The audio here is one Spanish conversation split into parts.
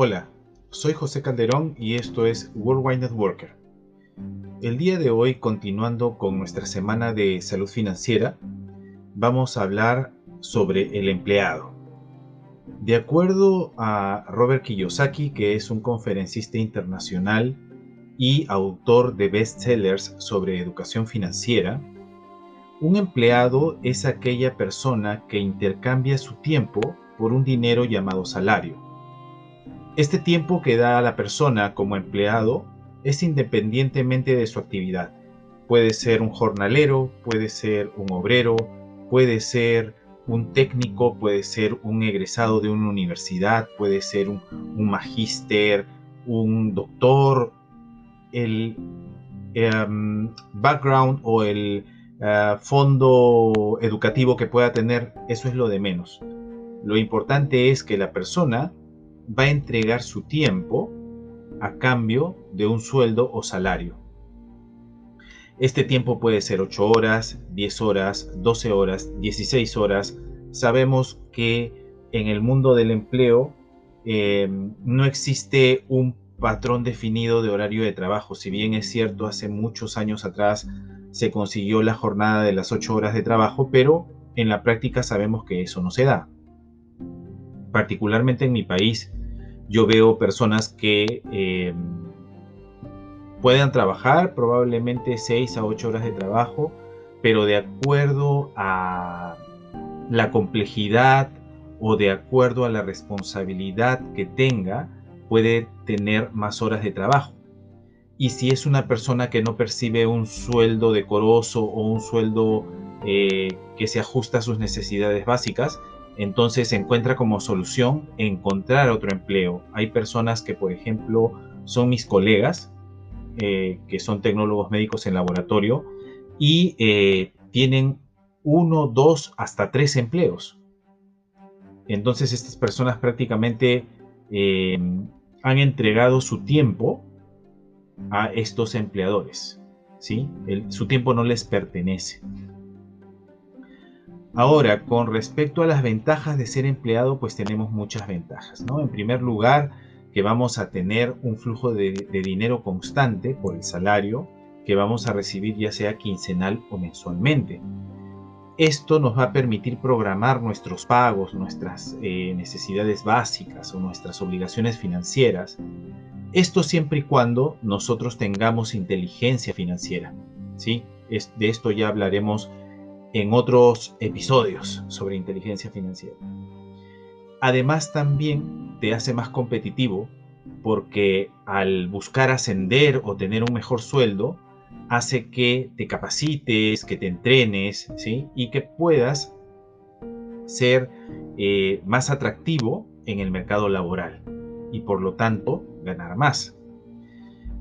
Hola, soy José Calderón y esto es Worldwide Networker. El día de hoy, continuando con nuestra semana de salud financiera, vamos a hablar sobre el empleado. De acuerdo a Robert Kiyosaki, que es un conferencista internacional y autor de bestsellers sobre educación financiera, un empleado es aquella persona que intercambia su tiempo por un dinero llamado salario este tiempo que da a la persona como empleado es independientemente de su actividad. Puede ser un jornalero, puede ser un obrero, puede ser un técnico, puede ser un egresado de una universidad, puede ser un, magíster, un doctor. El em, background o el eh, fondo educativo que pueda tener, eso es lo de menos. Lo importante es que la persona va a entregar su tiempo a cambio de un sueldo o salario. Este tiempo puede ser 8 horas, 10 horas, 12 horas, 16 horas. Sabemos que en el mundo del empleo em, no existe un patrón definido de horario de trabajo. Si bien es cierto, hace muchos años atrás se consiguió la jornada de las 8 horas de trabajo, pero en la práctica sabemos que eso no se da. Particularmente en mi país, yo veo personas que eh, puedan trabajar probablemente 6 a 8 horas de trabajo, pero de acuerdo a la complejidad o de acuerdo a la responsabilidad que tenga, puede tener más horas de trabajo. Y si es una persona que no percibe un sueldo decoroso o un sueldo eh, que se ajusta a sus necesidades básicas, entonces se encuentra como solución encontrar otro empleo. Hay personas que, por ejemplo, son mis colegas, eh, que son tecnólogos médicos en laboratorio, y eh, tienen uno, dos, hasta tres empleos. Entonces estas personas prácticamente eh, han entregado su tiempo a estos empleadores. ¿sí? su tiempo no les pertenece. Ahora, con respecto a las ventajas de ser empleado, pues tenemos muchas ventajas, ¿no? En primer lugar, que vamos a tener un flujo de, dinero constante por el salario que vamos a recibir ya sea quincenal o mensualmente. Esto nos va a permitir programar nuestros pagos, nuestras eh, necesidades básicas o nuestras obligaciones financieras. Esto siempre y cuando nosotros tengamos inteligencia financiera. ¿sí? de esto ya hablaremos en otros episodios sobre inteligencia financiera. Además también te hace más competitivo porque al buscar ascender o tener un mejor sueldo, hace que te capacites, que te entrenes, ¿sí? Y que puedas ser eh, más atractivo en el mercado laboral y por lo tanto ganar más.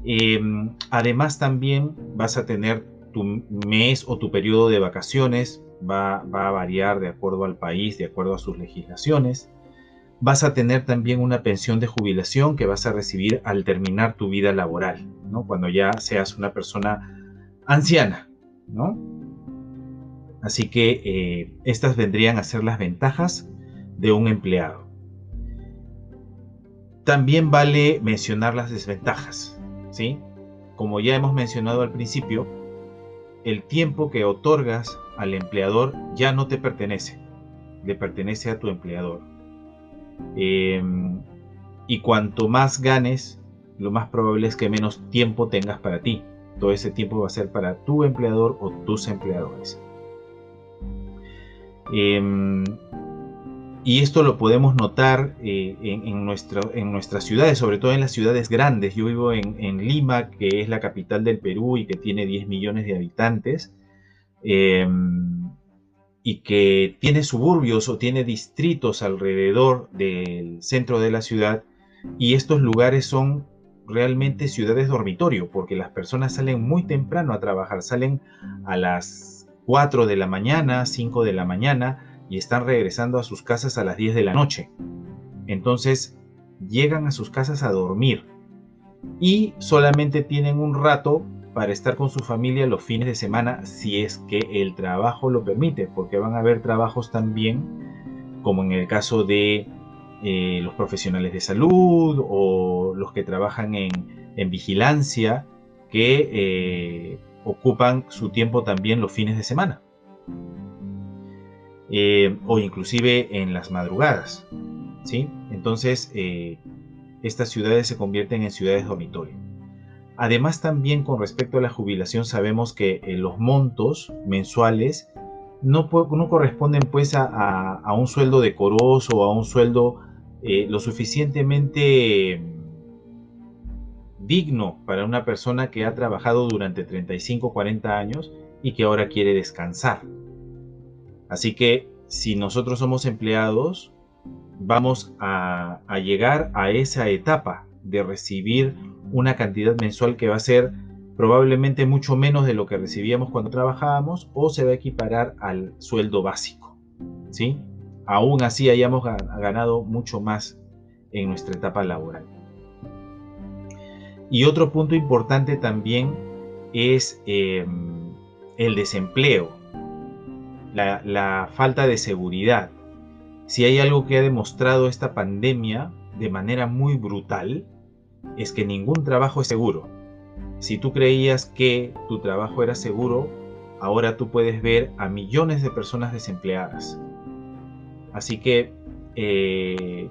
Em, además también vas a tener tu mes o tu periodo de vacaciones va, a variar de acuerdo al país, de acuerdo a sus legislaciones. Vas a tener también una pensión de jubilación que vas a recibir al terminar tu vida laboral, ¿no? Cuando ya seas una persona anciana, ¿no? Así que eh, estas vendrían a ser las ventajas de un empleado. También vale mencionar las desventajas, ¿sí? Como ya hemos mencionado al principio, el tiempo que otorgas al empleador ya no te pertenece, le pertenece a tu empleador. Em, y cuanto más ganes, lo más probable es que menos tiempo tengas para ti. Todo ese tiempo va a ser para tu empleador o tus empleadores. Em, y esto lo podemos notar eh, en, nuestras ciudades, sobre todo en las ciudades grandes. Yo vivo en, Lima, que es la capital del Perú y que tiene 10 millones de habitantes, em, y que tiene suburbios o tiene distritos alrededor del centro de la ciudad. Y estos lugares son realmente ciudades dormitorio, porque las personas salen muy temprano a trabajar, salen a las 4 de la mañana, 5 de la mañana, y están regresando a sus casas a las 10 de la noche. Entonces llegan a sus casas a dormir y solamente tienen un rato para estar con su familia los fines de semana si es que el trabajo lo permite, porque van a haber trabajos también, como en el caso de eh, los profesionales de salud o los que trabajan en, vigilancia que eh, ocupan su tiempo también los fines de semana o inclusive en las madrugadas. ¿sí? Entonces, estas ciudades se convierten en ciudades dormitorio. Además, también con respecto a la jubilación, sabemos que los montos mensuales no, corresponden pues a, un sueldo decoroso o a un sueldo eh, lo suficientemente digno para una persona que ha trabajado durante 35, 40 años y que ahora quiere descansar. Así que si nosotros somos empleados, vamos a, llegar a esa etapa de recibir una cantidad mensual que va a ser probablemente mucho menos de lo que recibíamos cuando trabajábamos o se va a equiparar al sueldo básico. ¿sí? Aún así hayamos ganado mucho más en nuestra etapa laboral. Y otro punto importante también es em, el desempleo, la, falta de seguridad. Si hay algo que ha demostrado esta pandemia de manera muy brutal, es que ningún trabajo es seguro si tú creías que tu trabajo era seguro, ahora tú puedes ver a millones de personas desempleadas. Así que eh,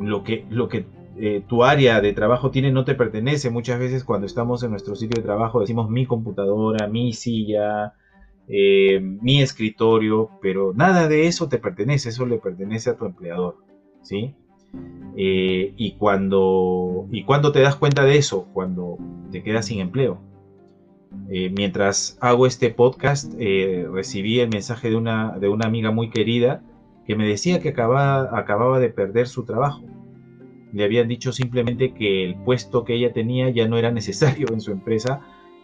lo que, lo que eh, tu área de trabajo tiene no te pertenece. Muchas veces cuando estamos en nuestro sitio de trabajo decimos mi computadora, mi silla, eh, mi escritorio, pero nada de eso te pertenece, eso le pertenece a tu empleador. ¿sí? Eh, y, cuando, ¿Y cuando te das cuenta de eso? Cuando te quedas sin empleo. Eh, mientras hago este podcast, recibí el mensaje de una, de una amiga muy querida que me decía que acababa, acababa de perder su trabajo. Le habían dicho simplemente que el puesto que ella tenía ya no era necesario en su empresa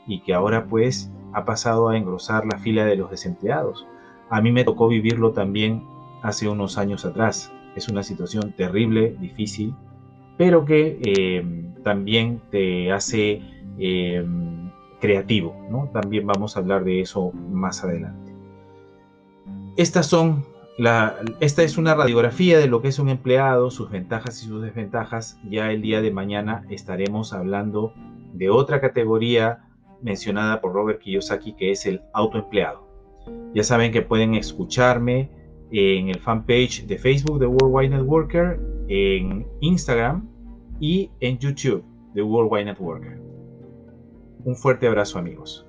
y que ahora pues ha pasado a engrosar la fila de los desempleados. A mí me tocó vivirlo también hace unos años atrás. Es una situación terrible, difícil, pero que eh, también te hace eh, creativo. ¿no? También vamos a hablar de eso más adelante. Estas son esta es una radiografía de lo que es un empleado, sus ventajas y sus desventajas. Ya el día de mañana estaremos hablando de otra categoría mencionada por Robert Kiyosaki que es el autoempleado. Ya saben que pueden escucharme en el fanpage de Facebook de Worldwide Networker, en Instagram y en YouTube de Worldwide Networker. Un fuerte abrazo amigos.